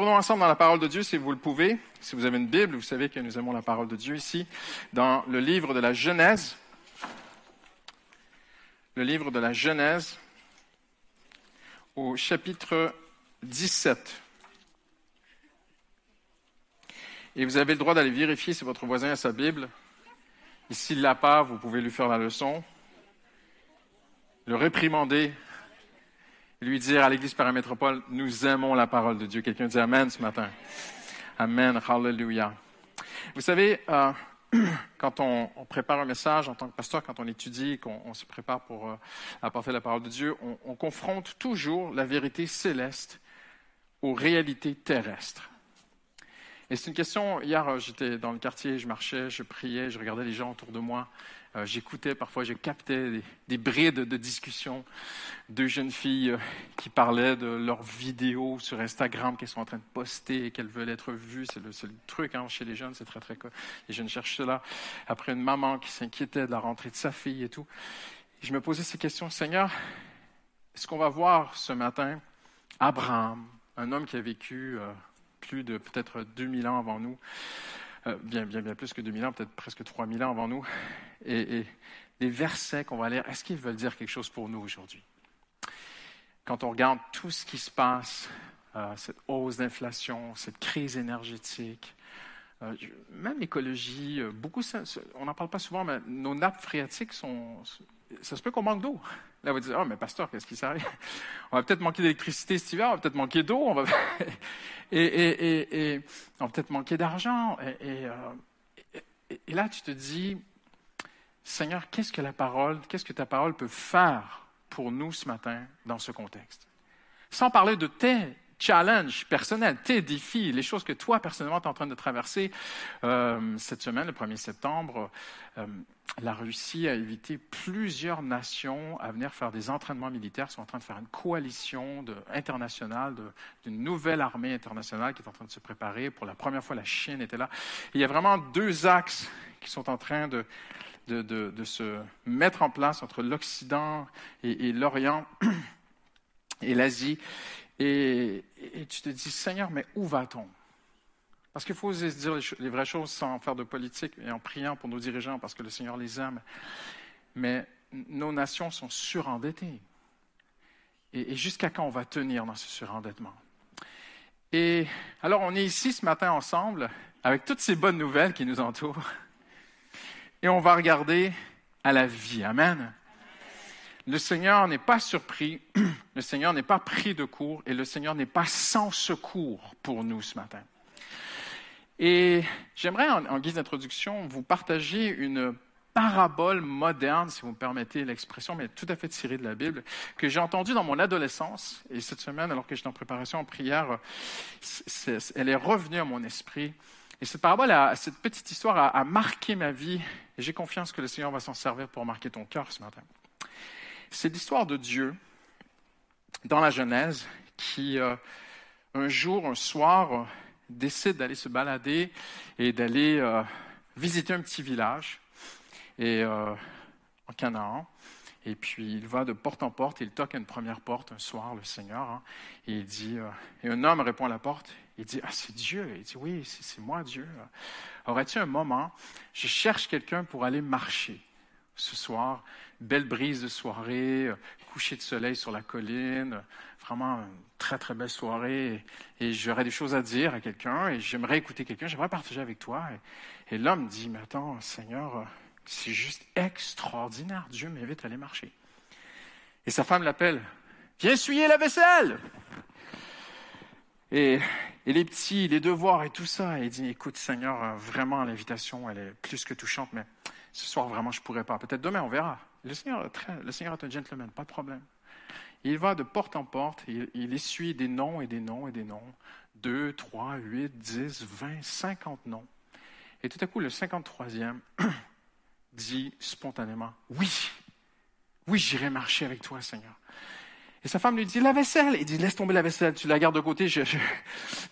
Retournons ensemble dans la parole de Dieu si vous le pouvez. Si vous avez une Bible, vous savez que nous aimons la parole de Dieu ici, dans le livre de la Genèse. Le livre de la Genèse au chapitre 17. Et vous avez le droit d'aller vérifier si votre voisin a sa Bible. Et s'il l'a pas, vous pouvez lui faire la leçon, le réprimander, lui dire à l'Église paramétropole, nous aimons la parole de Dieu. Quelqu'un dit Amen ce matin. Amen, hallelujah. Vous savez, euh, quand on, prépare un message en tant que pasteur, quand on étudie, qu'on se prépare pour euh, apporter la parole de Dieu, on, on confronte toujours la vérité céleste aux réalités terrestres. Et c'est une question, hier j'étais dans le quartier, je marchais, je priais, je regardais les gens autour de moi, euh, j'écoutais, parfois je captais des, brides de discussion, de jeunes filles euh, qui parlaient de leurs vidéos sur Instagram qu'elles sont en train de poster et qu'elles veulent être vues. C'est le, truc hein, chez les jeunes, c'est très très... Les jeunes cherchent cela. Après une maman qui s'inquiétait de la rentrée de sa fille et tout. je me posais ces questions, Seigneur, est-ce qu'on va voir ce matin Abraham, un homme qui a vécu plus de peut-être 2000 ans avant nous, euh, bien, plus que 2000 ans, peut-être presque 3000 ans avant nous, et, des versets qu'on va lire, est-ce qu'ils veulent dire quelque chose pour nous aujourd'hui? Quand on regarde tout ce qui se passe, euh, cette hausse d'inflation, cette crise énergétique, euh, même l'écologie, beaucoup, on n'en parle pas souvent, mais nos nappes phréatiques ça se peut qu'on manque d'eau. Là, va dire, oh, mais pasteur, qu'est-ce qui s'arrive? On va peut-être manquer d'électricité cet hiver, on va peut-être manquer d'eau, on va... et, on va peut-être manquer d'argent. Euh, et, là, tu te dis, Seigneur, qu'est-ce que la parole, qu'est-ce que ta parole peut faire pour nous ce matin dans ce contexte? Sans parler de tes challenges personnels, tes défis, les choses que toi, personnellement, tu es en train de traverser. Euh, cette semaine, le 1er septembre, euh, la Russie a évité plusieurs nations à venir faire des entraînements militaires. Ils sont en train de faire une coalition internationale, d'une nouvelle armée internationale qui est en train de se préparer. Pour la première fois, la Chine était là. il y a vraiment deux axes qui sont en train de, se mettre en place entre l'Occident et, l'Orient et l'Asie. Et, tu te dis, Seigneur, mais où va-t-on? Parce qu'il faut dire les, vraies choses sans faire de politique et en priant pour nos dirigeants parce que le Seigneur les aime. Mais nos nations sont surendettées. Et, jusqu'à quand on va tenir dans ce surendettement? Et alors, on est ici ce matin ensemble avec toutes ces bonnes nouvelles qui nous entourent. Et on va regarder à la vie. Amen. Le Seigneur n'est pas surpris, le Seigneur n'est pas pris de court et le Seigneur n'est pas sans secours pour nous ce matin. Et j'aimerais, en, guise d'introduction, vous partager une parabole moderne, si vous me permettez l'expression, mais tout à fait tirée de la Bible, que j'ai entendue dans mon adolescence. Et cette semaine, alors que j'étais en préparation en prière, elle est revenue à mon esprit. Et cette parabole, cette petite histoire a, marqué ma vie. Et j'ai confiance que le Seigneur va s'en servir pour marquer ton cœur ce matin. C'est l'histoire de Dieu dans la Genèse qui, euh, un jour, un soir, décide d'aller se balader et d'aller euh, visiter un petit village et, euh, en Canaan. Et puis il va de porte en porte, il toque à une première porte un soir, le Seigneur, hein, et il dit, euh, et un homme répond à la porte, il dit, ah c'est Dieu, il dit, oui, c'est moi Dieu. Aurais-tu un moment, je cherche quelqu'un pour aller marcher ce soir, belle brise de soirée, coucher de soleil sur la colline, vraiment une très, très belle soirée et, j'aurais des choses à dire à quelqu'un et j'aimerais écouter quelqu'un, j'aimerais partager avec toi. Et, l'homme dit, mais attends, Seigneur, c'est juste extraordinaire. Dieu m'invite à aller marcher. Et sa femme l'appelle, viens essuyer la vaisselle. Et, les petits, les devoirs et tout ça. Et il dit, écoute Seigneur, vraiment l'invitation, elle est plus que touchante, mais ce soir vraiment je pourrais pas. Peut-être demain, on verra. Le Seigneur, le Seigneur est un gentleman, pas de problème. Il va de porte en porte, il, essuie des noms et des noms et des noms. Deux, trois, huit, dix, vingt, cinquante noms. Et tout à coup, le cinquante-troisième dit spontanément, oui, oui, j'irai marcher avec toi, Seigneur. Et sa femme lui dit, la vaisselle. Il dit, laisse tomber la vaisselle, tu la gardes de côté. Je,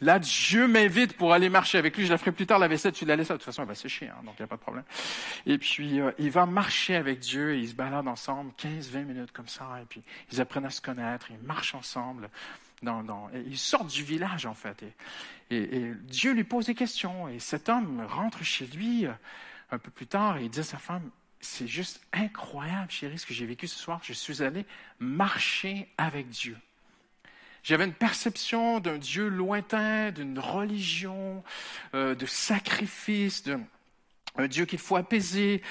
Là, Dieu m'invite pour aller marcher avec lui. Je la ferai plus tard, la vaisselle, tu la laisses. De toute façon, elle va sécher, hein, donc il n'y a pas de problème. Et puis, euh, il va marcher avec Dieu et ils se baladent ensemble 15, 20 minutes comme ça. Et puis, ils apprennent à se connaître, ils marchent ensemble. dans, ils sortent du village, en fait. Et, Dieu lui pose des questions. Et cet homme rentre chez lui euh, un peu plus tard et il dit à sa femme, c'est juste incroyable, chérie, ce que j'ai vécu ce soir. Je suis allé marcher avec Dieu. J'avais une perception d'un Dieu lointain, d'une religion, euh, de sacrifice, de, un Dieu qu'il faut apaiser,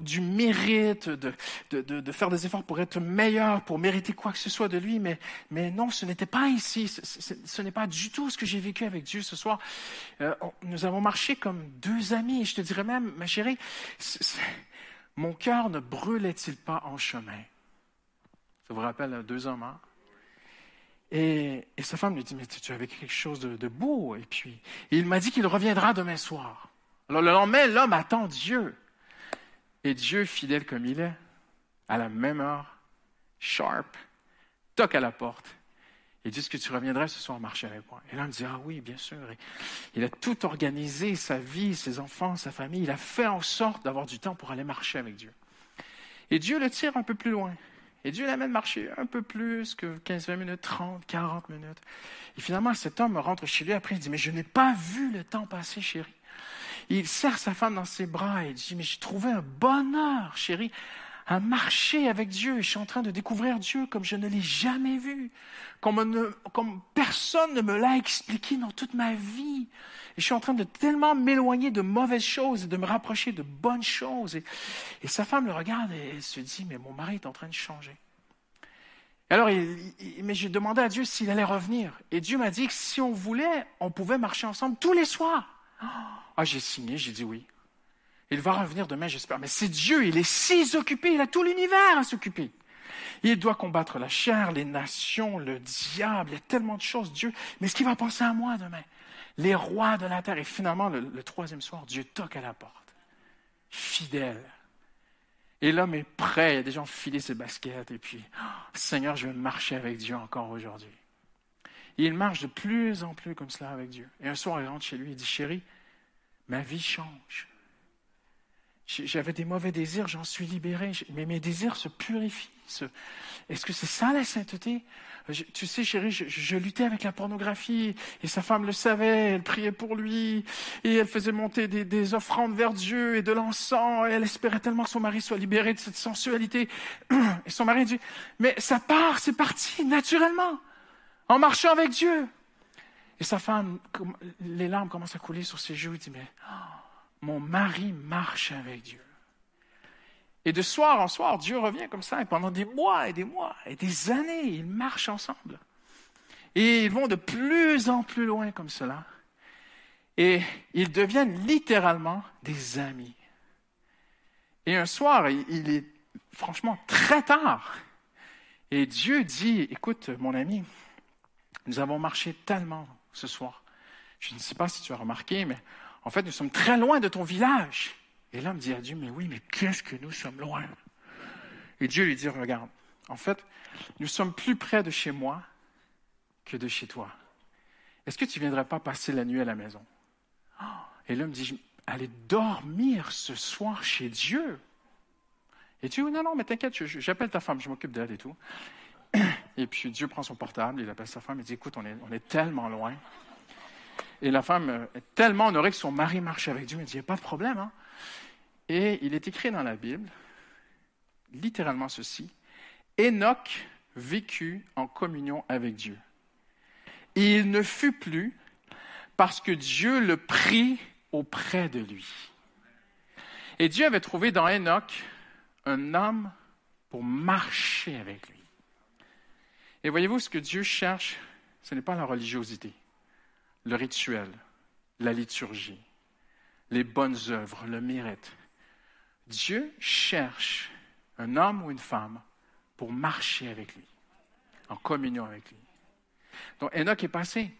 du mérite, de, de, de, faire des efforts pour être meilleur, pour mériter quoi que ce soit de lui. Mais, mais non, ce n'était pas ici. Ce, n'est pas du tout ce que j'ai vécu avec Dieu ce soir. Euh, nous avons marché comme deux amis. Je te dirais même, ma chérie, mon cœur ne brûlait-il pas en chemin? Ça vous rappelle deux hommes, hein? Et, et, sa femme lui dit, mais tu vécu quelque chose de, de beau. Et puis, il m'a dit qu'il reviendra demain soir. Alors le lendemain, l'homme attend Dieu. Et Dieu, fidèle comme il est, à la même heure, sharp, toque à la porte et dit, est-ce que tu reviendrais ce soir marcher avec moi? Et l'homme dit, ah oui, bien sûr. il a tout organisé, sa vie, ses enfants, sa famille. Il a fait en sorte d'avoir du temps pour aller marcher avec Dieu. Et Dieu le tire un peu plus loin. Et Dieu l'amène marcher un peu plus que 15, 20 minutes, 30, 40 minutes. Et finalement, cet homme rentre chez lui après, il dit, mais je n'ai pas vu le temps passer, chérie. Il serre sa femme dans ses bras et dit, mais j'ai trouvé un bonheur, chérie, à marcher avec Dieu. Je suis en train de découvrir Dieu comme je ne l'ai jamais vu, comme, personne ne me l'a expliqué dans toute ma vie. Et je suis en train de tellement m'éloigner de mauvaises choses et de me rapprocher de bonnes choses. Et, sa femme le regarde et elle se dit, mais mon mari est en train de changer. Alors, mais j'ai demandé à Dieu s'il allait revenir. Et Dieu m'a dit que si on voulait, on pouvait marcher ensemble tous les soirs. Ah, j'ai signé, j'ai dit oui. Il va revenir demain, j'espère. Mais c'est Dieu, il est si occupé, il a tout l'univers à s'occuper. Il doit combattre la chair, les nations, le diable, il y a tellement de choses, Dieu. Mais est-ce qu'il va penser à moi demain? Les rois de la terre. Et finalement, le, troisième soir, Dieu toque à la porte. Fidèle. Et l'homme est prêt, il a déjà enfilé ses baskets, et puis, oh, Seigneur, je vais marcher avec Dieu encore aujourd'hui. il marche de plus en plus comme cela avec Dieu. Et un soir, il rentre chez lui, il dit, chérie, ma vie change. J'avais des mauvais désirs, j'en suis libéré, mais mes désirs se purifient. Est-ce que c'est ça la sainteté? Tu sais, chérie, je, luttais avec la pornographie et sa femme le savait, elle priait pour lui et elle faisait monter des, des offrandes vers Dieu et de l'encens et elle espérait tellement que son mari soit libéré de cette sensualité. Et son mari dit, mais ça part, c'est parti naturellement, en marchant avec Dieu. Et sa femme, les larmes commencent à couler sur ses joues. Dit, mais oh, mon mari marche avec Dieu. Et de soir en soir, Dieu revient comme ça, et pendant des mois et des mois et des années, ils marchent ensemble. Et ils vont de plus en plus loin comme cela. Et ils deviennent littéralement des amis. Et un soir, il est franchement très tard. Et Dieu dit, écoute, mon ami, nous avons marché tellement ce soir. Je ne sais pas si tu as remarqué, mais en fait, nous sommes très loin de ton village. Et l'homme dit à Dieu, mais oui, mais qu'est-ce que nous sommes loin? Et Dieu lui dit, regarde, en fait, nous sommes plus près de chez moi que de chez toi. Est-ce que tu ne viendrais pas passer la nuit à la maison? Et l'homme dit, allez dormir ce soir chez Dieu? Et Dieu, non, non, mais t'inquiète, j'appelle ta femme, je m'occupe d'elle et tout. Et puis Dieu prend son portable, il appelle sa femme, il dit, écoute, on est, on est tellement loin. Et la femme est tellement honorée que son mari marche avec Dieu. Il dit, il n'y a pas de problème. Hein. Et il est écrit dans la Bible, littéralement ceci, Enoch vécut en communion avec Dieu. Et il ne fut plus parce que Dieu le prit auprès de lui. Et Dieu avait trouvé dans Enoch un homme pour marcher avec lui. Et voyez-vous, ce que Dieu cherche, ce n'est pas la religiosité, le rituel, la liturgie, les bonnes œuvres, le mérite. Dieu cherche un homme ou une femme pour marcher avec lui, en communion avec lui. Donc Enoch est passé,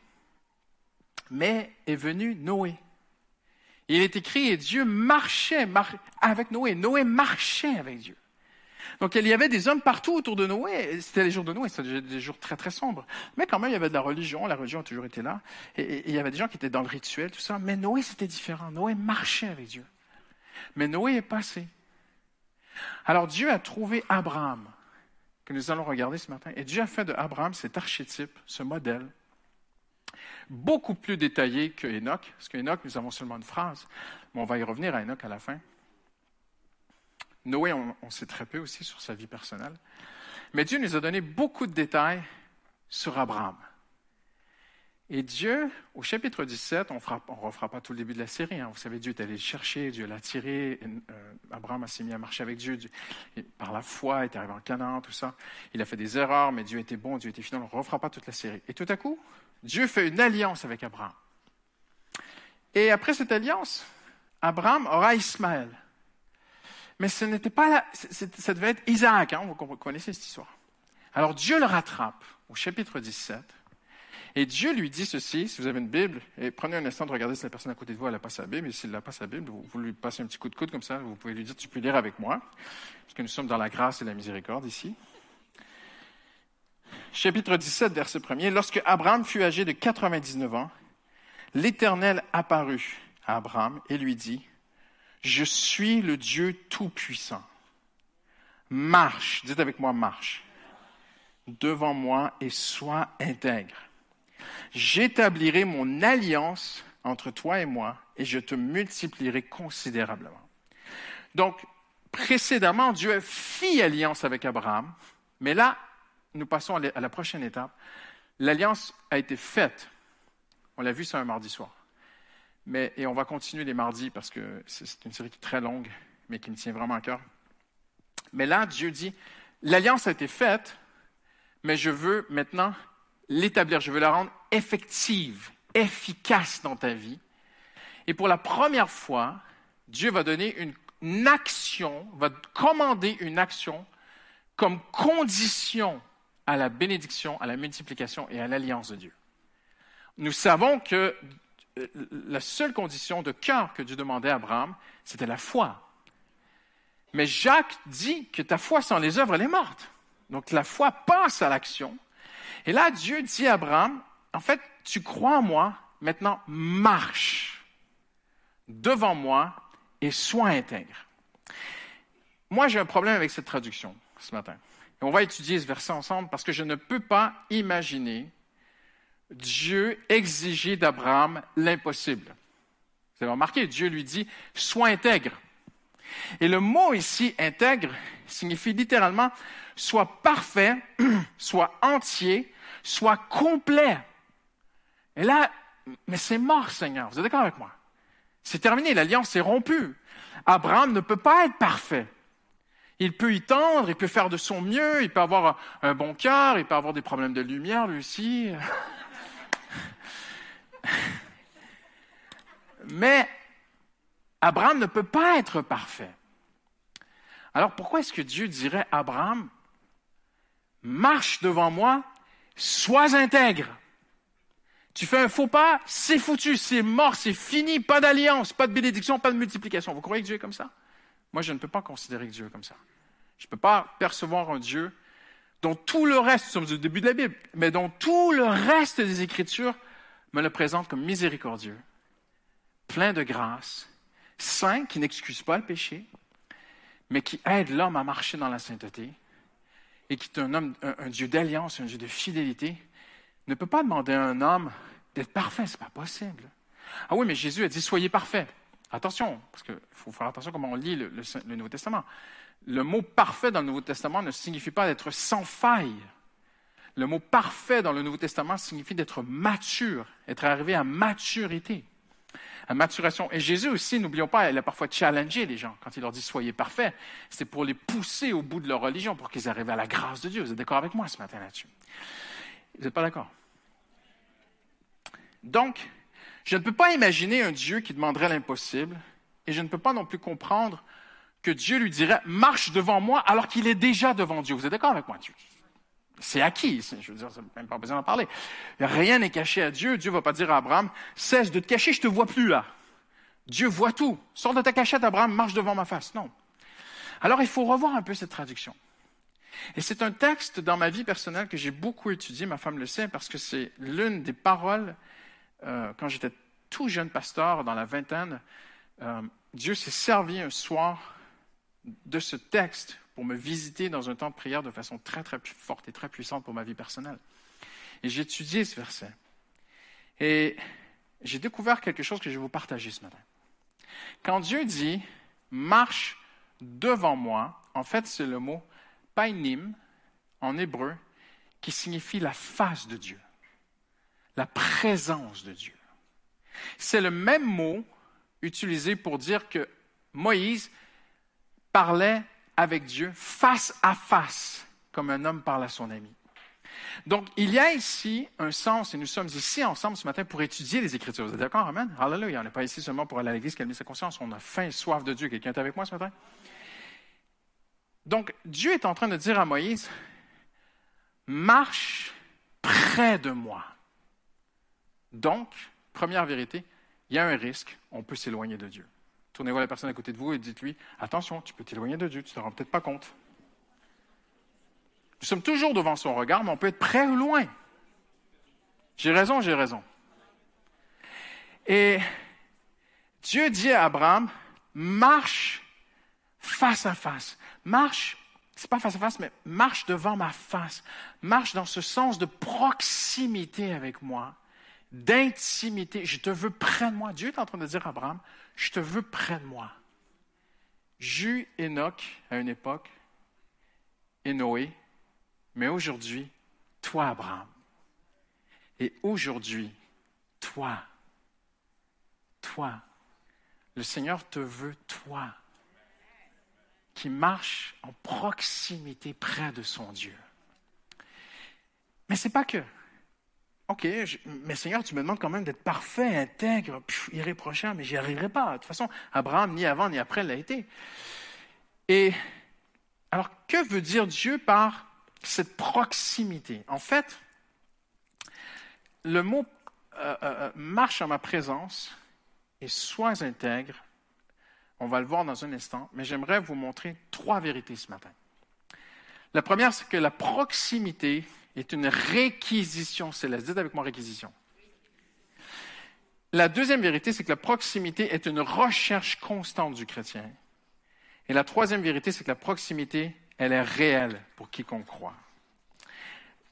mais est venu Noé. Il est écrit, et Dieu marchait avec Noé. Noé marchait avec Dieu. Donc il y avait des hommes partout autour de Noé. C'était les jours de Noé, c'était des jours très très sombres. Mais quand même, il y avait de la religion. La religion a toujours été là. Et, il y avait des gens qui étaient dans le rituel, tout ça. Mais Noé, c'était différent. Noé marchait avec Dieu. Mais Noé est passé. Alors Dieu a trouvé Abraham. que nous allons regarder ce matin. Et Dieu a fait de Abraham cet archétype, ce modèle, beaucoup plus détaillé que Enoch, parce qu'Enoch, nous avons seulement une phrase, mais on va y revenir à Enoch à la fin. Noé, on, sait très peu aussi sur sa vie personnelle. Mais Dieu nous a donné beaucoup de détails sur Abraham. Et Dieu, au chapitre 17, on ne refera pas tout le début de la série. Hein. Vous savez, Dieu est allé le chercher, Dieu l'a tiré. Euh, Abraham s'est mis à marcher avec Dieu, par la foi, il est arrivé en Canaan, tout ça. Il a fait des erreurs, mais Dieu était bon, Dieu était fidèle. On ne refera pas toute la série. Et tout à coup, Dieu fait une alliance avec Abraham. Et après cette alliance, Abraham aura Ismaël. Mais ce n'était pas là, ça devait être Isaac, hein, vous connaissez cette histoire. Alors Dieu le rattrape au chapitre 17 et Dieu lui dit ceci, si vous avez une Bible, et prenez un instant de regarder si la personne à côté de vous, elle n'a pas sa Bible, et s'il n'a pas sa Bible, vous, lui passez un petit coup de coude comme ça, vous pouvez lui dire, tu peux lire avec moi, parce que nous sommes dans la grâce et la miséricorde ici. Chapitre 17, verset 1er. Lorsque Abraham fut âgé de 99 ans, l'Éternel apparut à Abraham et lui dit, Je suis le Dieu Tout-Puissant. Marche, dites avec moi, marche, devant moi et sois intègre J'établirai mon alliance entre toi et moi et je te multiplierai considérablement. Donc, précédemment, Dieu fit alliance avec Abraham, mais là, nous passons à la prochaine étape. L'alliance a été faite. On l'a vu ça un mardi soir. Et on va continuer les mardis parce que c'est une série qui est très longue, mais qui me tient vraiment à cœur. Mais là, Dieu dit, l'alliance a été faite, mais je veux maintenant l'établir, je veux la rendre effective, efficace dans ta vie. Et pour la première fois, Dieu va donner une, action, va commander une action comme condition à la bénédiction, à la multiplication et à l'alliance de Dieu. Nous savons que la seule condition de cœur que Dieu demandait à Abraham, c'était la foi. Mais Jacques dit que ta foi sans les œuvres, elle est morte. Donc la foi passe à l'action. Et là, Dieu dit à Abraham, en fait, tu crois en moi, maintenant marche devant moi et sois intègre. Moi, j'ai un problème avec cette traduction ce matin. On va étudier ce verset ensemble parce que je ne peux pas imaginer Dieu exiger d'Abraham l'impossible. Vous avez remarqué, Dieu lui dit, sois intègre. Et le mot ici, intègre, signifie littéralement, sois parfait, sois entier, sois complet. Et là, mais c'est mort, Seigneur. Vous êtes d'accord avec moi? C'est terminé, l'alliance est rompue. Abraham ne peut pas être parfait. Il peut y tendre, il peut faire de son mieux, il peut avoir un bon cœur, il peut avoir des problèmes de lumière, lui aussi. Mais Abraham ne peut pas être parfait. Alors pourquoi est-ce que Dieu dirait à Abraham, marche devant moi sois intègre. Tu fais un faux pas, c'est foutu, c'est mort, c'est fini, pas d'alliance, pas de bénédiction, pas de multiplication. Vous croyez que Dieu est comme ça? Moi, je ne peux pas considérer que Dieu est comme ça. Je ne peux pas percevoir un Dieu dont tout le reste, nous sommes au début de la Bible, mais dont tout le reste des Écritures me le présente comme miséricordieux, plein de grâce, saint, qui n'excuse pas le péché, mais qui aide l'homme à marcher dans la sainteté, et qui est un, Dieu d'alliance, un Dieu de fidélité, ne peut pas demander à un homme d'être parfait. Ce n'est pas possible. Ah oui, mais Jésus a dit soyez parfait. Attention, parce qu'il faut faire attention comment on lit le, Nouveau Testament. Le mot parfait dans le Nouveau Testament ne signifie pas d'être sans faille. Le mot parfait dans le Nouveau Testament signifie d'être mature, être arrivé à maturité à maturation. Et Jésus aussi, n'oublions pas, il a parfois challengé les gens quand il leur dit soyez parfaits. C'était pour les pousser au bout de leur religion, pour qu'ils arrivent à la grâce de Dieu. Vous êtes d'accord avec moi ce matin là-dessus? Vous n'êtes pas d'accord? Donc, je ne peux pas imaginer un Dieu qui demanderait l'impossible, et je ne peux pas non plus comprendre que Dieu lui dirait marche devant moi alors qu'il est déjà devant Dieu. Vous êtes d'accord avec moi, Dieu? C'est acquis. Je veux dire, même pas besoin d'en parler. Rien n'est caché à Dieu. Dieu ne va pas dire à Abraham, cesse de te cacher, je te vois plus là. Dieu voit tout. Sors de ta cachette, Abraham, marche devant ma face. Non. Alors, il faut revoir un peu cette traduction. Et c'est un texte dans ma vie personnelle que j'ai beaucoup étudié, ma femme le sait, parce que c'est l'une des paroles, euh, quand j'étais tout jeune pasteur, dans la vingtaine, euh, Dieu s'est servi un soir de ce texte pour me visiter dans un temps de prière de façon très, très forte et très puissante pour ma vie personnelle. Et j'ai étudié ce verset. Et j'ai découvert quelque chose que je vais vous partager ce matin. Quand Dieu dit marche devant moi, en fait, c'est le mot painim en hébreu qui signifie la face de Dieu, la présence de Dieu. C'est le même mot utilisé pour dire que Moïse parlait avec Dieu face à face, comme un homme parle à son ami. Donc, il y a ici un sens, et nous sommes ici ensemble ce matin pour étudier les Écritures. Vous êtes d'accord, Amen? Alléluia. On n'est pas ici seulement pour aller à l'Église, calmer sa conscience. On a faim et soif de Dieu. Quelqu'un est avec moi ce matin? Donc, Dieu est en train de dire à Moïse, marche près de moi. Donc, première vérité, il y a un risque, on peut s'éloigner de Dieu. Tournez-vous à la personne à côté de vous et dites-lui, attention, tu peux t'éloigner de Dieu, tu ne te rends peut-être pas compte. Nous sommes toujours devant son regard, mais on peut être près ou loin. J'ai raison, j'ai raison. Et Dieu dit à Abraham, marche face à face. Marche, c'est pas face à face, mais marche devant ma face. Marche dans ce sens de proximité avec moi, d'intimité. Je te veux près de moi. Dieu est en train de dire à Abraham, je te veux près de moi. J'eus Enoch à une époque et Noé, mais aujourd'hui, toi, Abraham. Et aujourd'hui, toi, toi, le Seigneur te veut, toi qui marche en proximité près de son Dieu. Mais c'est pas que. OK, mais Seigneur, tu me demandes quand même d'être parfait, intègre, irréprochable, mais j'y arriverai pas. De toute façon, Abraham, ni avant ni après, l'a été. Et alors, que veut dire Dieu par cette proximité? En fait, le mot euh, euh, euh, marche en ma présence et sois intègre on va le voir dans un instant, mais j'aimerais vous montrer trois vérités ce matin. La première, c'est que la proximité est une réquisition céleste. Dites avec moi réquisition. La deuxième vérité, c'est que la proximité est une recherche constante du chrétien. Et la troisième vérité, c'est que la proximité, elle est réelle pour quiconque croit.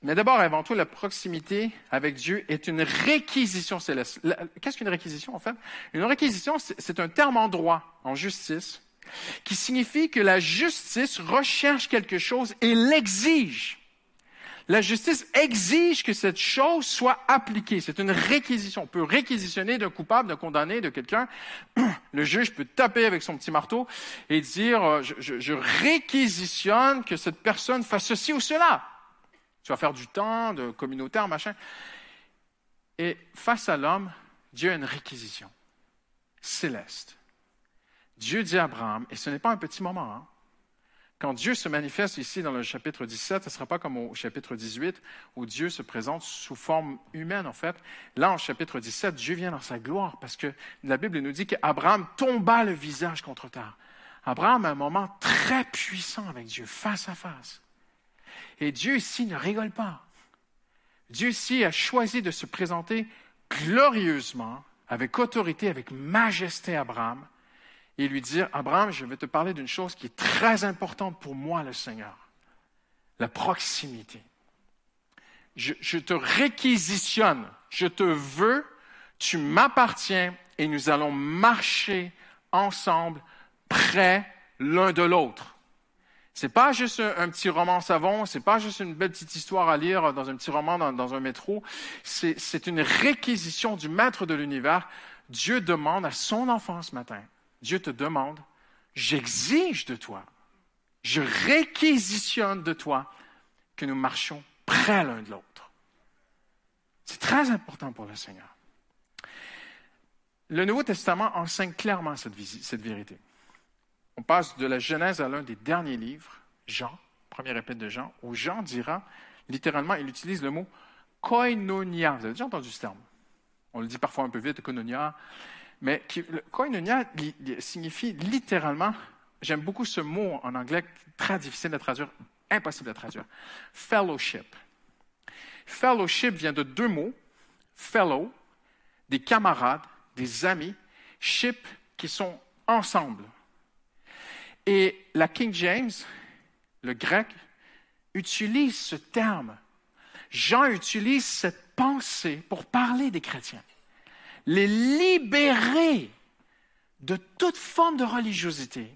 Mais d'abord, avant tout, la proximité avec Dieu est une réquisition céleste. Qu'est-ce qu'une réquisition, en fait? Une réquisition, c'est un terme en droit, en justice, qui signifie que la justice recherche quelque chose et l'exige. La justice exige que cette chose soit appliquée. C'est une réquisition. On peut réquisitionner d'un coupable, d'un condamné, de quelqu'un. Le juge peut taper avec son petit marteau et dire, euh, je, réquisitionne que cette personne fasse ceci ou cela. Tu vas faire du temps, de communautaire, machin. Et face à l'homme, Dieu a une réquisition céleste. Dieu dit à Abraham, et ce n'est pas un petit moment, hein. Quand Dieu se manifeste ici dans le chapitre 17, ce ne sera pas comme au chapitre 18 où Dieu se présente sous forme humaine en fait. Là, en chapitre 17, Dieu vient dans sa gloire parce que la Bible nous dit qu'Abraham tomba le visage contre terre. Abraham a un moment très puissant avec Dieu, face à face. Et Dieu ici ne rigole pas. Dieu ici a choisi de se présenter glorieusement, avec autorité, avec majesté Abraham, et lui dire, Abraham, je vais te parler d'une chose qui est très importante pour moi, le Seigneur, la proximité. Je, je te réquisitionne, je te veux, tu m'appartiens, et nous allons marcher ensemble, près l'un de l'autre. C'est pas juste un, petit roman savon, c'est pas juste une belle petite histoire à lire dans un petit roman dans, un métro. C'est une réquisition du maître de l'univers. Dieu demande à son enfant ce matin. Dieu te demande, j'exige de toi, je réquisitionne de toi que nous marchions près l'un de l'autre. C'est très important pour le Seigneur. Le Nouveau Testament enseigne clairement cette, vérité. On passe de la Genèse à l'un des derniers livres, Jean, première épître de Jean, où Jean dira, littéralement, il utilise le mot koinonia. Vous avez déjà entendu ce terme? On le dit parfois un peu vite, koinonia. Mais koinonia signifie littéralement, j'aime beaucoup ce mot en anglais, très difficile à traduire, impossible à traduire, fellowship. Fellowship vient de deux mots, fellow, des camarades, des amis, ship qui sont ensemble. Et la King James le grec, utilise ce terme. Jean utilise cette pensée pour parler des chrétiens. Les libérer de toute forme de religiosité.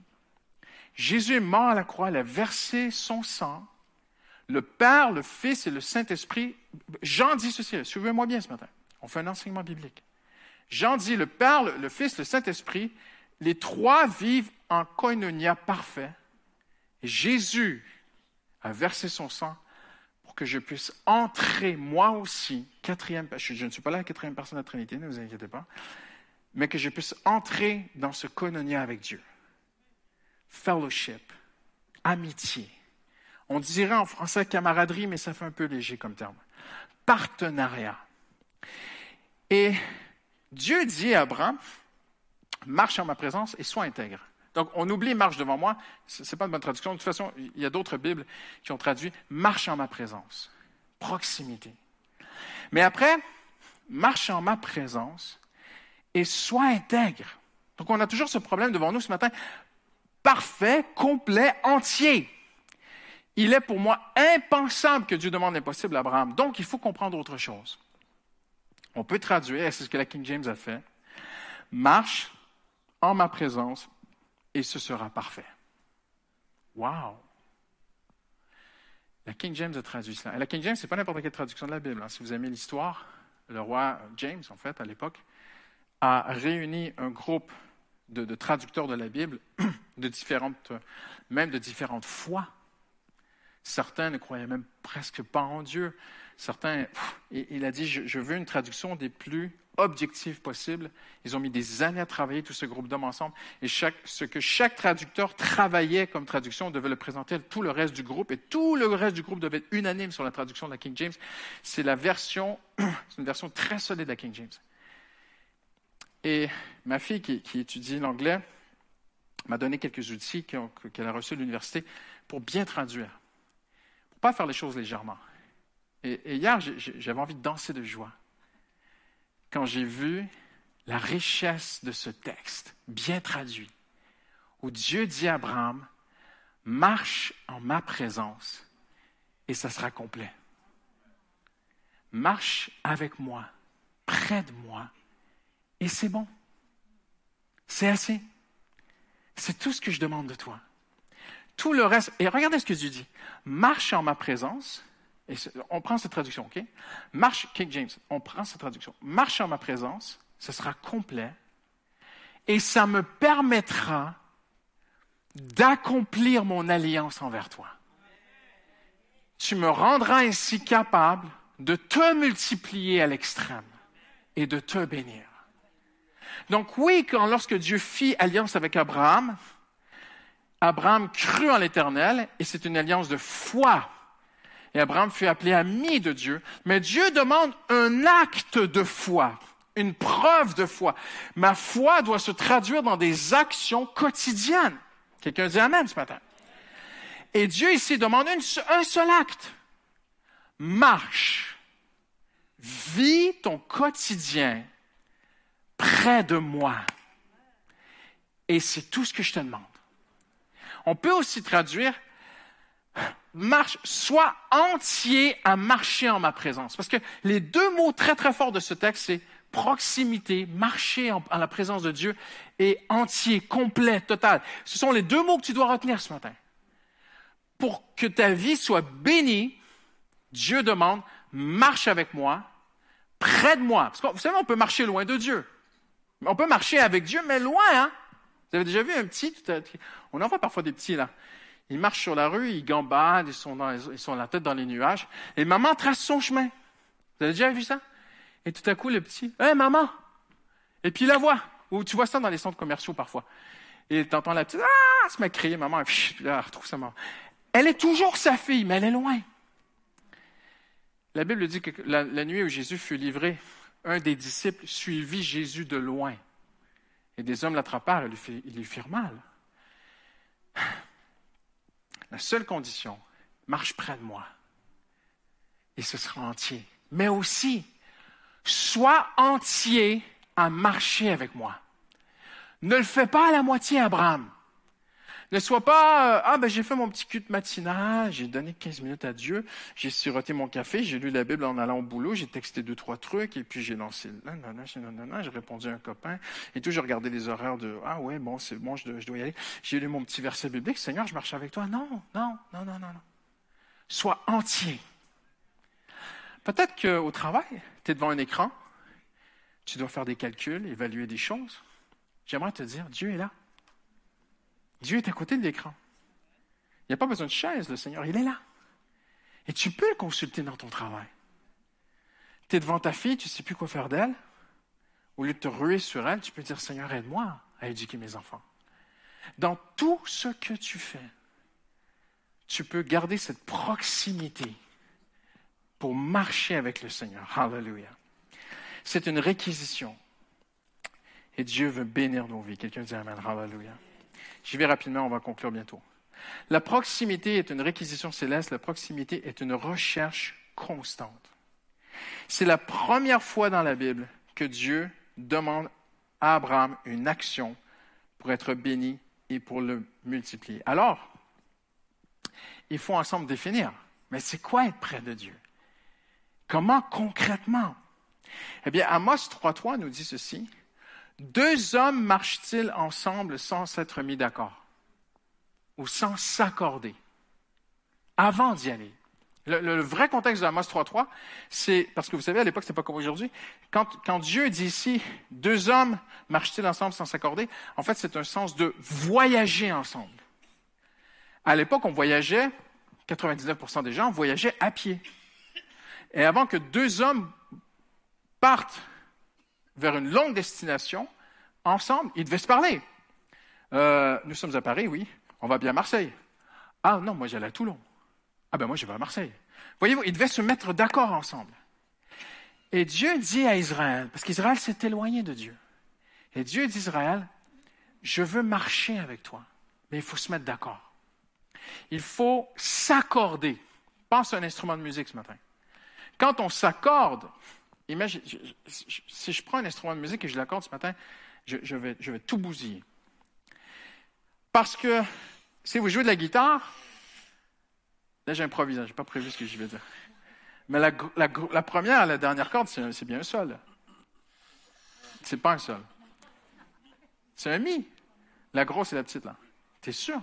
Jésus est mort à la croix, il a versé son sang. Le Père, le Fils et le Saint-Esprit. Jean dit ceci, suivez-moi bien ce matin. On fait un enseignement biblique. Jean dit le Père, le Fils, le Saint-Esprit, les trois vivent en koinonia parfait. Et Jésus a versé son sang que je puisse entrer moi aussi, quatrième, je ne suis pas la quatrième personne de la Trinité, ne vous inquiétez pas, mais que je puisse entrer dans ce koinonia avec Dieu. Fellowship, amitié. On dirait en français camaraderie, mais ça fait un peu léger comme terme. Partenariat. Et Dieu dit à Abraham, marche en ma présence et sois intègre. Donc, on oublie marche devant moi. Ce n'est pas une bonne traduction. De toute façon, il y a d'autres Bibles qui ont traduit marche en ma présence. Proximité. Mais après, marche en ma présence et sois intègre. Donc, on a toujours ce problème devant nous ce matin. Parfait, complet, entier. Il est pour moi impensable que Dieu demande l'impossible à Abraham. Donc, il faut comprendre autre chose. On peut traduire, c'est ce que la King James a fait, marche en ma présence et ce sera parfait. Wow! La King James a traduit cela. Et la King James, ce n'est pas n'importe quelle traduction de la Bible. Hein. Si vous aimez l'histoire, le roi James, en fait, à l'époque, a réuni un groupe de, de, traducteurs de la Bible, de différentes, même de différentes foi. Certains ne croyaient même presque pas en Dieu. Certains, il a dit, je, veux une traduction des plus objectives possibles. Ils ont mis des années à travailler, tout ce groupe d'hommes ensemble. Et ce que chaque traducteur travaillait comme traduction devait le présenter à tout le reste du groupe. Et tout le reste du groupe devait être unanime sur la traduction de la King James. C'est la version, c'est une version très solide de la King James. Et ma fille qui, étudie l'anglais m'a donné quelques outils qu'elle a reçus de l'université pour bien traduire, pour pas faire les choses légèrement. Et, hier, j'avais envie de danser de joie quand j'ai vu la richesse de ce texte, bien traduit, où Dieu dit à Abraham, marche en ma présence et ça sera complet. Marche avec moi, près de moi, et c'est bon. C'est assez. C'est tout ce que je demande de toi. Tout le reste, et regardez ce que Dieu dit, marche en ma présence on prend cette traduction, OK? Marche, King James, on prend cette traduction. Marche en ma présence, ce sera complet, et ça me permettra d'accomplir mon alliance envers toi. Tu me rendras ainsi capable de te multiplier à l'extrême et de te bénir. Donc oui, quand lorsque Dieu fit alliance avec Abraham, Abraham crut en l'Éternel et c'est une alliance de foi Abraham fut appelé ami de Dieu. Mais Dieu demande un acte de foi, une preuve de foi. Ma foi doit se traduire dans des actions quotidiennes. Quelqu'un dit Amen ce matin. Et Dieu ici demande un seul acte. Marche. Vis ton quotidien près de moi. Et c'est tout ce que je te demande. On peut aussi traduire marche, sois entier à marcher en ma présence. Parce que les deux mots très très forts de ce texte, c'est proximité, marcher en, la présence de Dieu, et entier, complet, total. Ce sont les deux mots que tu dois retenir ce matin. Pour que ta vie soit bénie, Dieu demande, marche avec moi, près de moi. Parce que vous savez, on peut marcher loin de Dieu. On peut marcher avec Dieu, mais loin, hein? Vous avez déjà vu un petit, on en voit parfois des petits, là. Ils marchent sur la rue, ils gambadent, ils sont, dans, la tête dans les nuages. Et maman trace son chemin. Vous avez déjà vu ça? Et tout à coup, le petit, hé, maman! Et puis il la voit. Ou tu vois ça dans les centres commerciaux parfois. Et t'entends la petite, ah, se met à crier, maman, et puis là, elle retrouve sa maman. Elle est toujours sa fille, mais elle est loin. La Bible dit que la, nuit où Jésus fut livré, un des disciples suivit Jésus de loin. Et des hommes l'attrapèrent et lui firent mal. La seule condition, marche près de moi. Et ce sera entier. Mais aussi, sois entier à marcher avec moi. Ne le fais pas à la moitié, Abraham. Ne sois pas, euh, ah ben j'ai fait mon petit culte matinal, j'ai donné 15 minutes à Dieu, j'ai siroté mon café, j'ai lu la Bible en allant au boulot, j'ai texté deux, trois trucs, et puis j'ai lancé, j'ai répondu à un copain, et tout, j'ai regardé les horaires de, ah ouais, bon, c'est bon, je dois, y aller. J'ai lu mon petit verset biblique, Seigneur, je marche avec toi. Non, non, non, non, non, non. Sois entier. Peut-être qu'au travail, tu es devant un écran, tu dois faire des calculs, évaluer des choses. J'aimerais te dire, Dieu est là. Dieu est à côté de l'écran. Il n'y a pas besoin de chaise, le Seigneur, il est là. Et tu peux le consulter dans ton travail. Tu es devant ta fille, tu ne sais plus quoi faire d'elle. Au lieu de te ruer sur elle, tu peux dire, Seigneur, aide-moi à éduquer mes enfants. Dans tout ce que tu fais, tu peux garder cette proximité pour marcher avec le Seigneur. Hallelujah. C'est une réquisition. Et Dieu veut bénir nos vies. Quelqu'un dit Amen. Hallelujah. J'y vais rapidement, on va conclure bientôt. La proximité est une réquisition céleste, la proximité est une recherche constante. C'est la première fois dans la Bible que Dieu demande à Abraham une action pour être béni et pour le multiplier. Alors, il faut ensemble définir, mais c'est quoi être près de Dieu? Comment concrètement? Eh bien, Amos 3.3 nous dit ceci. Deux hommes marchent-ils ensemble sans s'être mis d'accord? Ou sans s'accorder? Avant d'y aller? Le, vrai contexte de Amos 3.3, c'est, parce que vous savez, à l'époque, c'est pas comme aujourd'hui, quand, quand Dieu dit ici, deux hommes marchent-ils ensemble sans s'accorder, en fait, c'est un sens de voyager ensemble. À l'époque, on voyageait, 99% des gens voyageaient à pied. Et avant que deux hommes partent vers une longue destination, ensemble, ils devaient se parler. Euh, nous sommes à Paris, oui. On va bien à Marseille. Ah non, moi j'allais à Toulon. Ah ben moi je vais à Marseille. Voyez-vous, ils devaient se mettre d'accord ensemble. Et Dieu dit à Israël, parce qu'Israël s'est éloigné de Dieu. Et Dieu dit à Israël, je veux marcher avec toi, mais il faut se mettre d'accord. Il faut s'accorder. Pense à un instrument de musique ce matin. Quand on s'accorde, imagine, si je prends un instrument de musique et je l'accorde ce matin, je, vais, tout bousiller. Parce que si vous jouez de la guitare, là j'improvise, hein, je n'ai pas prévu ce que je vais dire. Mais la, la, première, la dernière corde, c'est bien un sol. C'est pas un sol. C'est un mi. La grosse et la petite, là. T'es sûr?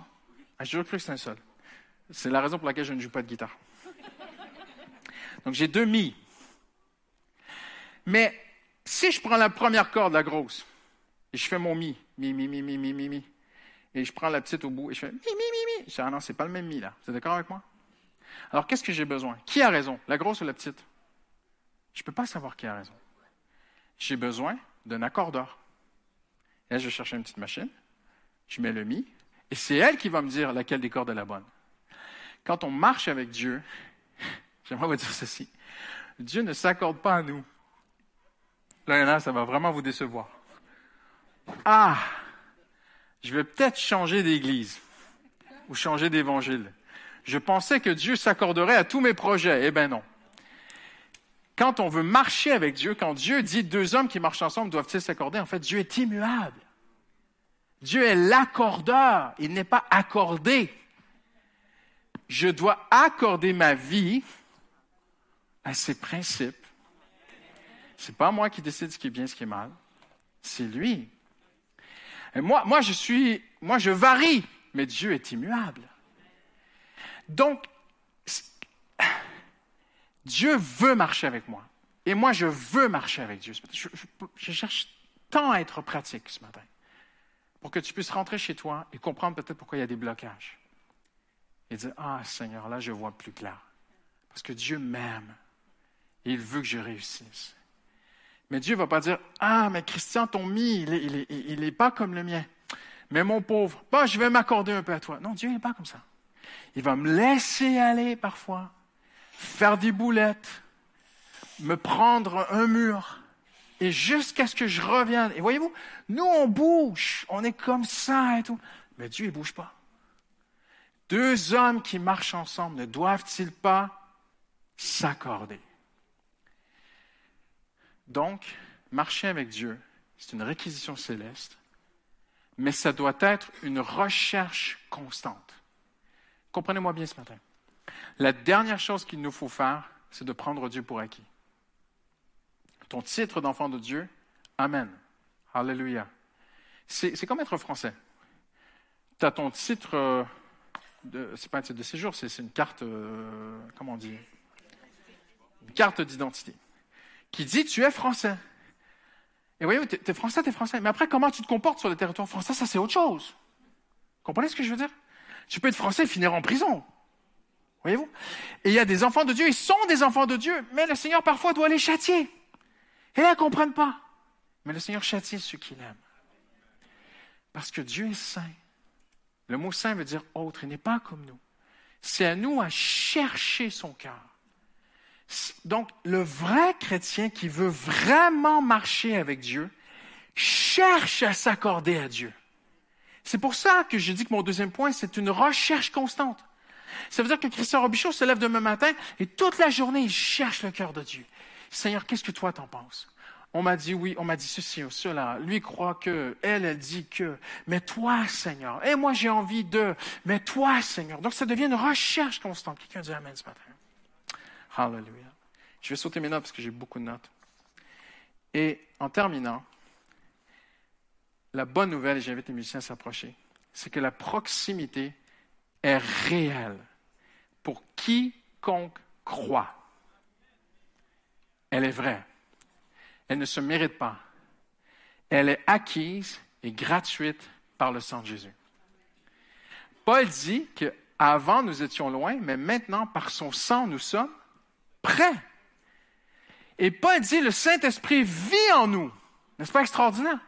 Ah, J'ai toujours cru que c'est un sol. C'est la raison pour laquelle je ne joue pas de guitare. Donc j'ai deux mi. Mais si je prends la première corde, la grosse, et je fais mon mi, mi, mi, mi, mi, mi, mi, mi, et je prends la petite au bout et je fais mi, mi, mi, mi, je dis, ah non, c'est pas le même mi là. Vous êtes d'accord avec moi? Alors qu'est-ce que j'ai besoin? Qui a raison? La grosse ou la petite? Je ne peux pas savoir qui a raison. J'ai besoin d'un accordeur. Là, je cherche une petite machine, je mets le mi, et c'est elle qui va me dire laquelle des cordes est la bonne. Quand on marche avec Dieu, j'aimerais vous dire ceci. Dieu ne s'accorde pas à nous. Là, ça va vraiment vous décevoir. Ah, je vais peut-être changer d'église ou changer d'évangile. Je pensais que Dieu s'accorderait à tous mes projets. Eh bien non. Quand on veut marcher avec Dieu, quand Dieu dit deux hommes qui marchent ensemble doivent-ils s'accorder, en fait, Dieu est immuable. Dieu est l'accordeur, il n'est pas accordé. Je dois accorder ma vie à ses principes. C'est pas moi qui décide ce qui est bien, ce qui est mal. C'est lui. Et moi, moi, je suis, moi, je varie, mais Dieu est immuable. Donc, Dieu veut marcher avec moi. Et moi, je veux marcher avec Dieu. Je, je cherche tant à être pratique ce matin pour que tu puisses rentrer chez toi et comprendre peut-être pourquoi il y a des blocages. Et dire, ah Seigneur, là, je vois plus clair. Parce que Dieu m'aime et il veut que je réussisse. Mais Dieu ne va pas dire, ah, mais Christian, ton mi, il n'est pas comme le mien. Mais mon pauvre, bah, je vais m'accorder un peu à toi. Non, Dieu n'est pas comme ça. Il va me laisser aller parfois, faire des boulettes, me prendre un mur, et jusqu'à ce que je revienne. Et voyez-vous, nous, on bouge, on est comme ça et tout. Mais Dieu, il bouge pas. Deux hommes qui marchent ensemble ne doivent-ils pas s'accorder? Donc, marcher avec Dieu, c'est une réquisition céleste, mais ça doit être une recherche constante. Comprenez-moi bien ce matin. La dernière chose qu'il nous faut faire, c'est de prendre Dieu pour acquis. Ton titre d'enfant de Dieu, Amen. Alléluia. C'est comme être français. Tu as ton titre, euh, c'est pas un titre de séjour, c'est une carte, euh, comment on Une carte d'identité qui dit tu es français. Et voyez, tu es, français, tu es français. Mais après, comment tu te comportes sur le territoire français, ça c'est autre chose. Comprenez ce que je veux dire? Tu peux être français et finir en prison. Voyez-vous? Et il y a des enfants de Dieu, ils sont des enfants de Dieu, mais le Seigneur parfois doit les châtier. Et là, ils ne comprennent pas. Mais le Seigneur châtie ceux qu'il aime. Parce que Dieu est saint. Le mot saint veut dire autre, il n'est pas comme nous. C'est à nous à chercher son cœur. Donc, le vrai chrétien qui veut vraiment marcher avec Dieu cherche à s'accorder à Dieu. C'est pour ça que je dis que mon deuxième point, c'est une recherche constante. Ça veut dire que Christian Robichaud se lève demain matin et toute la journée, il cherche le cœur de Dieu. Seigneur, qu'est-ce que toi t'en penses? On m'a dit oui, on m'a dit ceci ou cela. Lui croit que, elle, elle dit que. Mais toi, Seigneur. Et moi, j'ai envie de. Mais toi, Seigneur. Donc, ça devient une recherche constante. Quelqu'un dit Amen ce matin. Hallelujah. Je vais sauter mes notes parce que j'ai beaucoup de notes. Et en terminant, la bonne nouvelle, et j'invite les musiciens à s'approcher, c'est que la proximité est réelle pour quiconque croit. Elle est vraie. Elle ne se mérite pas. Elle est acquise et gratuite par le sang de Jésus. Paul dit qu'avant nous étions loin, mais maintenant par son sang nous sommes prêts. Et Paul dit le Saint-Esprit vit en nous. N'est-ce pas extraordinaire?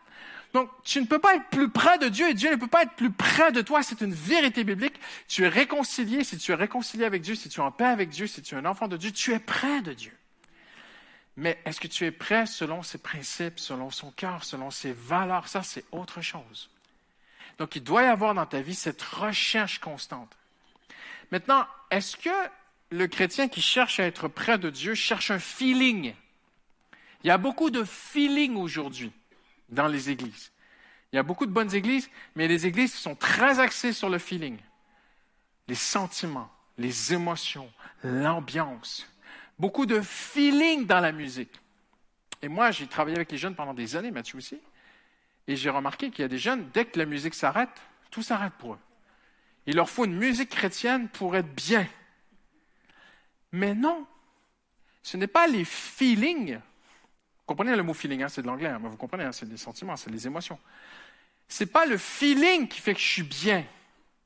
Donc, tu ne peux pas être plus près de Dieu et Dieu ne peut pas être plus près de toi. C'est une vérité biblique. Tu es réconcilié. Si tu es réconcilié avec Dieu, si tu es en paix avec Dieu, si tu es un enfant de Dieu, tu es près de Dieu. Mais est-ce que tu es prêt selon ses principes, selon son cœur, selon ses valeurs? Ça, c'est autre chose. Donc, il doit y avoir dans ta vie cette recherche constante. Maintenant, est-ce que le chrétien qui cherche à être près de Dieu cherche un feeling? Il y a beaucoup de feeling aujourd'hui dans les églises. Il y a beaucoup de bonnes églises, mais des églises sont très axées sur le feeling. Les sentiments, les émotions, l'ambiance beaucoup de feeling dans la musique. Et moi, j'ai travaillé avec les jeunes pendant des années, Mathieu aussi, et j'ai remarqué qu'il y a des jeunes, dès que la musique s'arrête, tout s'arrête pour eux. Il leur faut une musique chrétienne pour être bien. Mais non, ce n'est pas les feelings. Vous comprenez le mot feeling, hein, c'est de l'anglais, hein, vous comprenez, hein, c'est des sentiments, c'est des émotions. Ce n'est pas le feeling qui fait que je suis bien,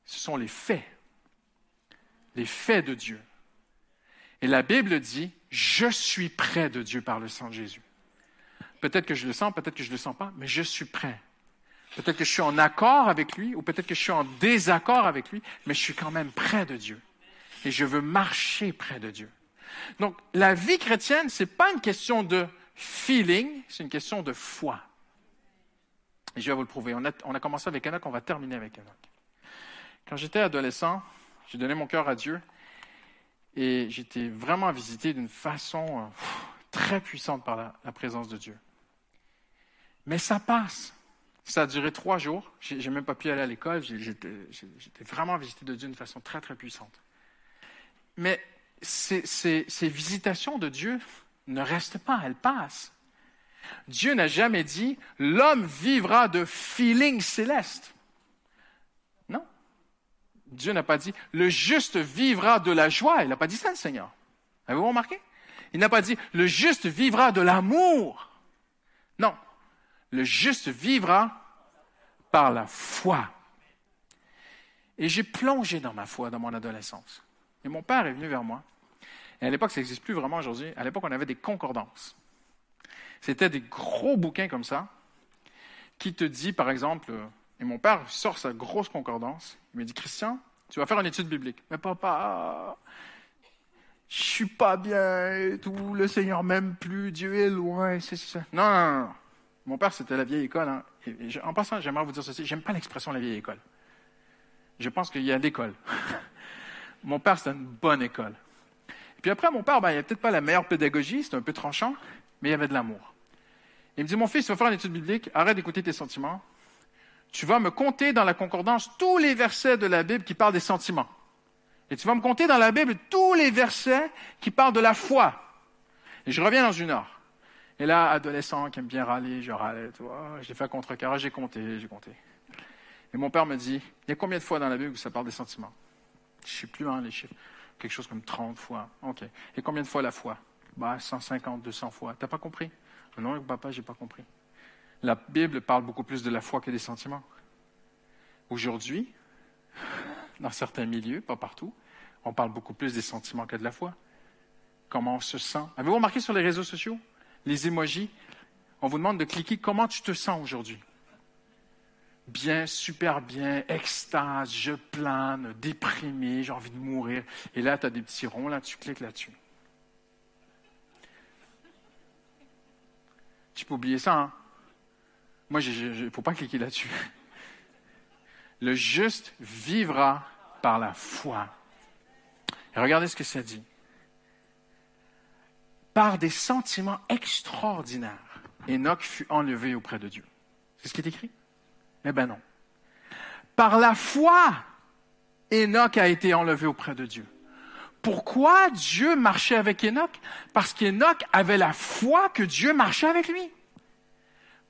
ce sont les faits. Les faits de Dieu. Et la Bible dit, je suis près de Dieu par le sang de Jésus. Peut-être que je le sens, peut-être que je ne le sens pas, mais je suis prêt. Peut-être que je suis en accord avec lui, ou peut-être que je suis en désaccord avec lui, mais je suis quand même près de Dieu. Et je veux marcher près de Dieu. Donc, la vie chrétienne, ce n'est pas une question de feeling, c'est une question de foi. Et je vais vous le prouver. On a, commencé avec Enoch, on va terminer avec Enoch. Quand j'étais adolescent, j'ai donné mon cœur à Dieu et j'étais vraiment visité d'une façon euh, très puissante par la, présence de Dieu. Mais ça passe. Ça a duré trois jours. Je n'ai même pas pu aller à l'école. J'étais vraiment visité de Dieu d'une façon très, très puissante. Mais ces, ces visitations de Dieu ne restent pas, elles passent. Dieu n'a jamais dit l'homme vivra de feeling céleste. Dieu n'a pas dit le juste vivra de la joie. Il n'a pas dit ça, le Seigneur. Avez-vous remarqué? Il n'a pas dit le juste vivra de l'amour. Non. Le juste vivra par la foi. Et j'ai plongé dans ma foi dans mon adolescence. Et mon père est venu vers moi. Et à l'époque, ça n'existe plus vraiment aujourd'hui. À l'époque, on avait des concordances. C'était des gros bouquins comme ça, qui te dit, par exemple, et mon père sort sa grosse concordance. Il me dit, Christian, tu vas faire une étude biblique. Mais papa, je suis pas bien tout, le Seigneur m'aime plus, Dieu est loin. Non, non, non. Mon père, c'était la vieille école. Hein. en passant, j'aimerais vous dire ceci, j'aime pas l'expression la vieille école. Je pense qu'il y a l'école. mon père, c'était une bonne école. Et puis après, mon père, ben, il n'avait peut-être pas la meilleure pédagogie, c'était un peu tranchant, mais il y avait de l'amour. Il me dit, mon fils, tu vas faire une étude biblique, arrête d'écouter tes sentiments, tu vas me compter dans la concordance tous les versets de la Bible qui parlent des sentiments. Et tu vas me compter dans la Bible tous les versets qui parlent de la foi. Et je reviens dans une heure. Et là, adolescent qui aime bien râler, je râlais, toi, j'ai fait contrecarrage, j'ai compté, j'ai compté. Et mon père me dit, il y a combien de fois dans la Bible où ça parle des sentiments? Je ne sais plus hein, les chiffres. Quelque chose comme 30 fois. OK. Et combien de fois la foi? Bah, 150, 200 fois. T'as pas compris? Non, papa, j'ai pas compris. La Bible parle beaucoup plus de la foi que des sentiments. Aujourd'hui, dans certains milieux, pas partout, on parle beaucoup plus des sentiments que de la foi. Comment on se sent? Avez-vous remarqué sur les réseaux sociaux, les émojis, on vous demande de cliquer comment tu te sens aujourd'hui. Bien, super bien, extase, je plane, déprimé, j'ai envie de mourir. Et là, tu as des petits ronds, là, tu cliques là-dessus. Tu peux oublier ça, hein? Moi, il ne faut pas cliquer là-dessus. Le juste vivra par la foi. Et regardez ce que ça dit. Par des sentiments extraordinaires, Enoch fut enlevé auprès de Dieu. C'est ce qui est écrit? Eh bien non. Par la foi, Enoch a été enlevé auprès de Dieu. Pourquoi Dieu marchait avec Enoch? Parce qu'Enoch avait la foi que Dieu marchait avec lui.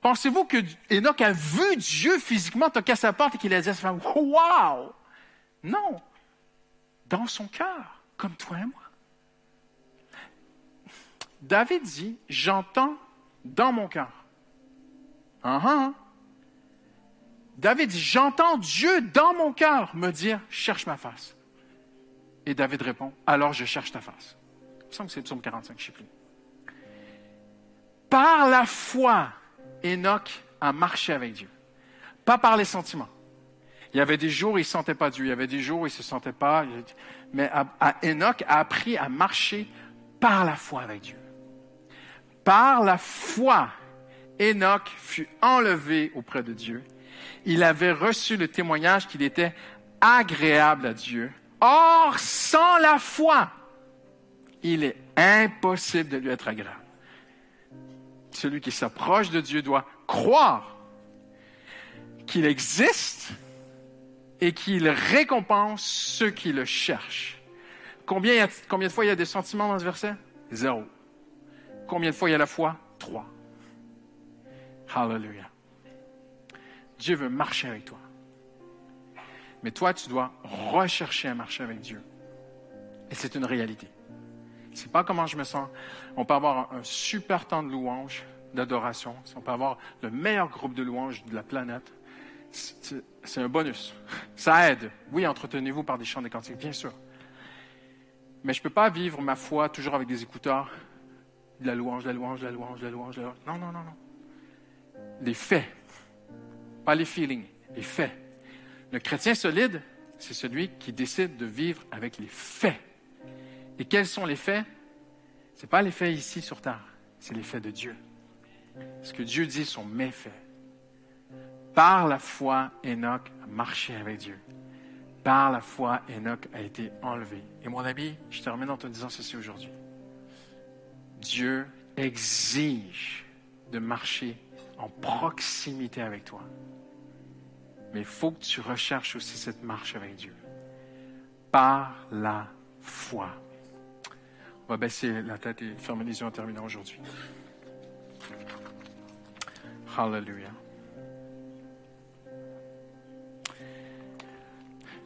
Pensez-vous que Enoch a vu Dieu physiquement toquer à sa porte et qu'il a dit à sa femme, Wow! Non. Dans son cœur, comme toi et moi. David dit, j'entends dans mon cœur. Uh David dit, j'entends Dieu dans mon cœur me dire, cherche ma face. Et David répond, alors je cherche ta face. Il me semble que c'est psaume 45, je ne sais plus. Par la foi, Enoch a marché avec Dieu. Pas par les sentiments. Il y avait des jours où il ne sentait pas Dieu, il y avait des jours où il ne se sentait pas. Mais Enoch a appris à marcher par la foi avec Dieu. Par la foi, Enoch fut enlevé auprès de Dieu il avait reçu le témoignage qu'il était agréable à Dieu. Or, sans la foi, il est impossible de lui être agréable. Celui qui s'approche de Dieu doit croire qu'il existe et qu'il récompense ceux qui le cherchent. Combien, combien de fois il y a des sentiments dans ce verset? Zéro. Combien de fois il y a la foi? Trois. Hallelujah. Dieu veut marcher avec toi. Mais toi, tu dois rechercher à marcher avec Dieu. Et c'est une réalité. C'est pas comment je me sens. On peut avoir un super temps de louange, d'adoration. On peut avoir le meilleur groupe de louanges de la planète. C'est un bonus. Ça aide. Oui, entretenez-vous par des chants des cantiques, bien sûr. Mais je ne peux pas vivre ma foi toujours avec des écouteurs, de la louange, de la louange, de la louange, de la louange. De la louange. Non, non, non, non. Des faits. Pas les feelings, les faits. Le chrétien solide, c'est celui qui décide de vivre avec les faits. Et quels sont les faits? Ce n'est pas les faits ici sur terre, c'est les faits de Dieu. Ce que Dieu dit sont mes faits. Par la foi, Enoch a marché avec Dieu. Par la foi, Enoch a été enlevé. Et mon ami, je termine en te disant ceci aujourd'hui. Dieu exige de marcher en proximité avec toi. Mais il faut que tu recherches aussi cette marche avec Dieu. Par la foi. On va baisser la tête et fermer les yeux en terminant aujourd'hui. Hallelujah.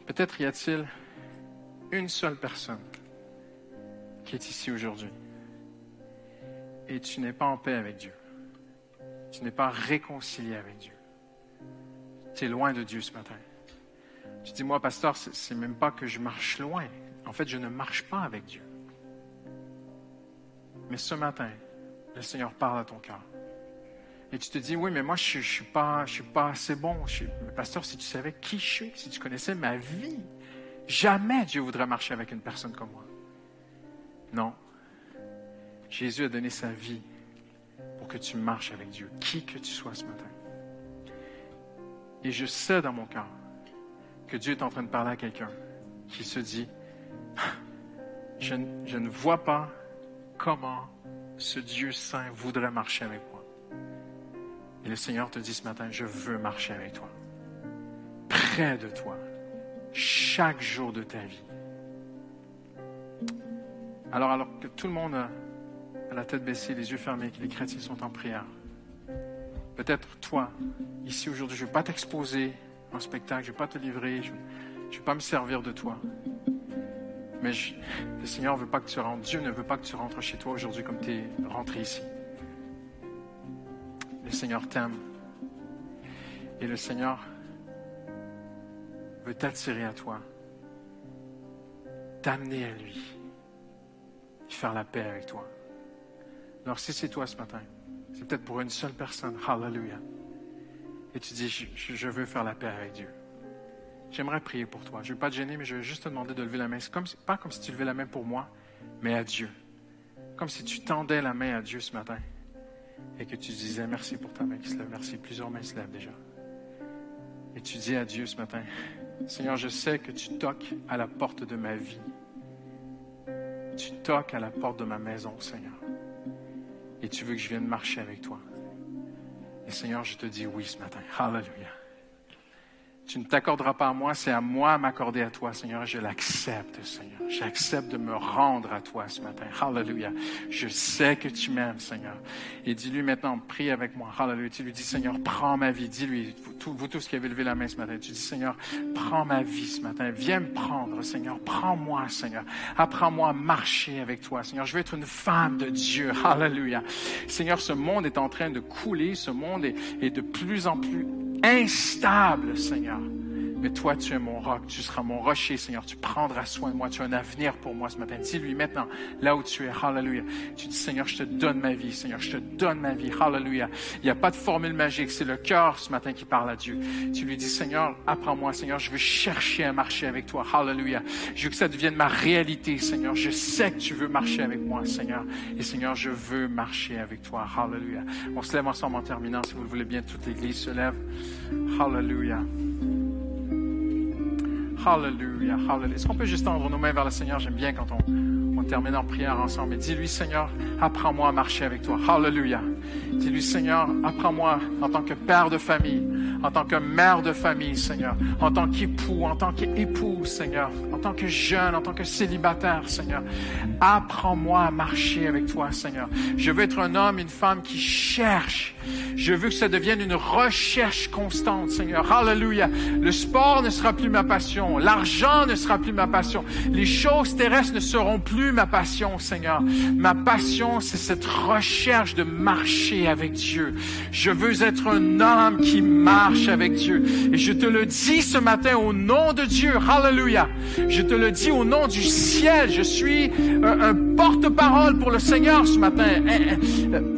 Peut-être y a-t-il une seule personne qui est ici aujourd'hui et tu n'es pas en paix avec Dieu. Tu n'es pas réconcilié avec Dieu loin de Dieu ce matin. Tu dis, moi, pasteur, c'est même pas que je marche loin. En fait, je ne marche pas avec Dieu. Mais ce matin, le Seigneur parle à ton cœur. Et tu te dis, oui, mais moi, je ne suis, pas, je suis pas assez bon. pasteur, si tu savais qui je suis, si tu connaissais ma vie, jamais Dieu voudrait marcher avec une personne comme moi. Non. Jésus a donné sa vie pour que tu marches avec Dieu, qui que tu sois ce matin. Et je sais dans mon cœur que Dieu est en train de parler à quelqu'un qui se dit, je, ne vois pas comment ce Dieu saint voudrait marcher avec moi. Et le Seigneur te dit ce matin, je veux marcher avec toi. près de toi chaque jour de ta vie. Alors, alors que tout le monde a la tête baissée, les yeux fermés, que les chrétiens sont en prière, peut-être toi, ici aujourd'hui, je ne vais pas t'exposer en spectacle, je ne vais pas te livrer, je ne vais pas me servir de toi. Mais le Seigneur veut pas que tu rentres, Dieu ne veut pas que tu rentres chez toi aujourd'hui comme tu es rentré ici. Le Seigneur t'aime. Et le Seigneur veut t'attirer à toi, t'amener à lui, faire la paix avec toi. Alors si c'est toi ce matin, c'est peut-être pour une seule personne, hallelujah, et tu dis, je, veux faire la paix avec Dieu. J'aimerais prier pour toi. Je ne veux pas te gêner, mais je veux juste te demander de lever la main. Comme, pas comme si tu levais la main pour moi, mais à Dieu. Comme si tu tendais la main à Dieu ce matin et que tu disais merci pour ta main qui se lève. Merci. Plusieurs mains se lèvent déjà. Et tu dis à Dieu ce matin, Seigneur, je sais que tu toques à la porte de ma vie. Tu toques à la porte de ma maison, Seigneur. Et tu veux que je vienne marcher avec toi. Et Seigneur, je te dis oui ce matin. Hallelujah. Tu ne t'accorderas pas à moi, c'est à moi m'accorder à toi, Seigneur. Je l'accepte, Seigneur. J'accepte de me rendre à toi ce matin. Hallelujah. Je sais que tu m'aimes, Seigneur. Et dis-lui maintenant, prie avec moi. Hallelujah. Tu lui dis, Seigneur, prends ma vie. Dis-lui, vous, tous qui avez levé la main ce matin, tu dis, Seigneur, prends ma vie ce matin. Viens me prendre, Seigneur. Prends-moi, Seigneur. Apprends-moi à marcher avec toi, Seigneur. Je veux être une femme de Dieu. Hallelujah. Seigneur, ce monde est en train de couler. Ce monde est de plus en plus instable, Seigneur. Mais toi, tu es mon roc, tu seras mon rocher, Seigneur. Tu prendras soin de moi, tu as un avenir pour moi ce matin. Dis-lui maintenant, là où tu es, hallelujah. Tu dis, Seigneur, je te donne ma vie, Seigneur, je te donne ma vie, hallelujah. Il n'y a pas de formule magique, c'est le cœur ce matin qui parle à Dieu. Tu lui dis, Seigneur, apprends-moi, Seigneur, je veux chercher à marcher avec toi, hallelujah. Je veux que ça devienne ma réalité, Seigneur. Je sais que tu veux marcher avec moi, Seigneur. Et Seigneur, je veux marcher avec toi, hallelujah. On se lève ensemble en terminant, si vous le voulez bien, toute l'Église se lève. Hallelujah. Hallelujah, hallelujah. Est-ce qu'on peut juste tendre nos mains vers le Seigneur? J'aime bien quand on, on termine en prière ensemble. Et dis-lui, Seigneur, apprends-moi à marcher avec toi. Hallelujah. Dis-lui, Seigneur, apprends-moi en tant que père de famille, en tant que mère de famille, Seigneur, en tant qu'époux, en tant qu'époux, Seigneur, en tant que jeune, en tant que célibataire, Seigneur. Apprends-moi à marcher avec toi, Seigneur. Je veux être un homme, une femme qui cherche. Je veux que ça devienne une recherche constante, Seigneur. Hallelujah. Le sport ne sera plus ma passion. L'argent ne sera plus ma passion. Les choses terrestres ne seront plus ma passion, Seigneur. Ma passion, c'est cette recherche de marcher avec Dieu. Je veux être un homme qui marche avec Dieu. Et je te le dis ce matin au nom de Dieu. Hallelujah. Je te le dis au nom du ciel. Je suis un, un porte-parole pour le Seigneur ce matin.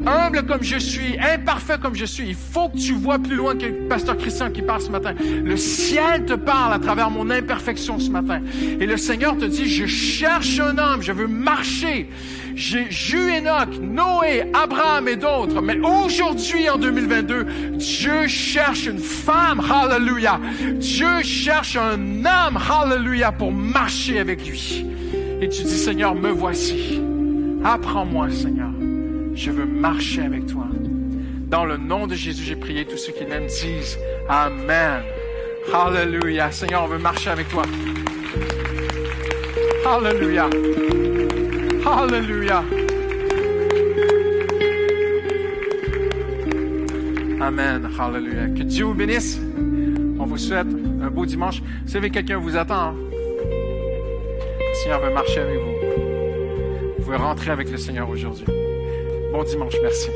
Humble comme je suis, imparfait comme je suis. Il faut que tu vois plus loin que le pasteur Christian qui parle ce matin. Le ciel te parle à travers mon imperfection ce matin. Et le Seigneur te dit, je cherche un homme, je veux marcher. Vu Enoch, Noé, Abraham et d'autres. Mais aujourd'hui, en 2022, Dieu cherche une femme, hallelujah. Dieu cherche un homme, hallelujah, pour marcher avec lui. Et tu dis, Seigneur, me voici. Apprends-moi, Seigneur. Je veux marcher avec toi. Dans le nom de Jésus, j'ai prié. Tous ceux qui l'aiment disent Amen. Hallelujah. Seigneur, on veut marcher avec toi. Hallelujah. Hallelujah. Amen. Hallelujah. Que Dieu vous bénisse. On vous souhaite un beau dimanche. Vous savez, quelqu'un vous attend. Le Seigneur veut marcher avec vous. Vous pouvez rentrer avec le Seigneur aujourd'hui. Bon dimanche. Merci.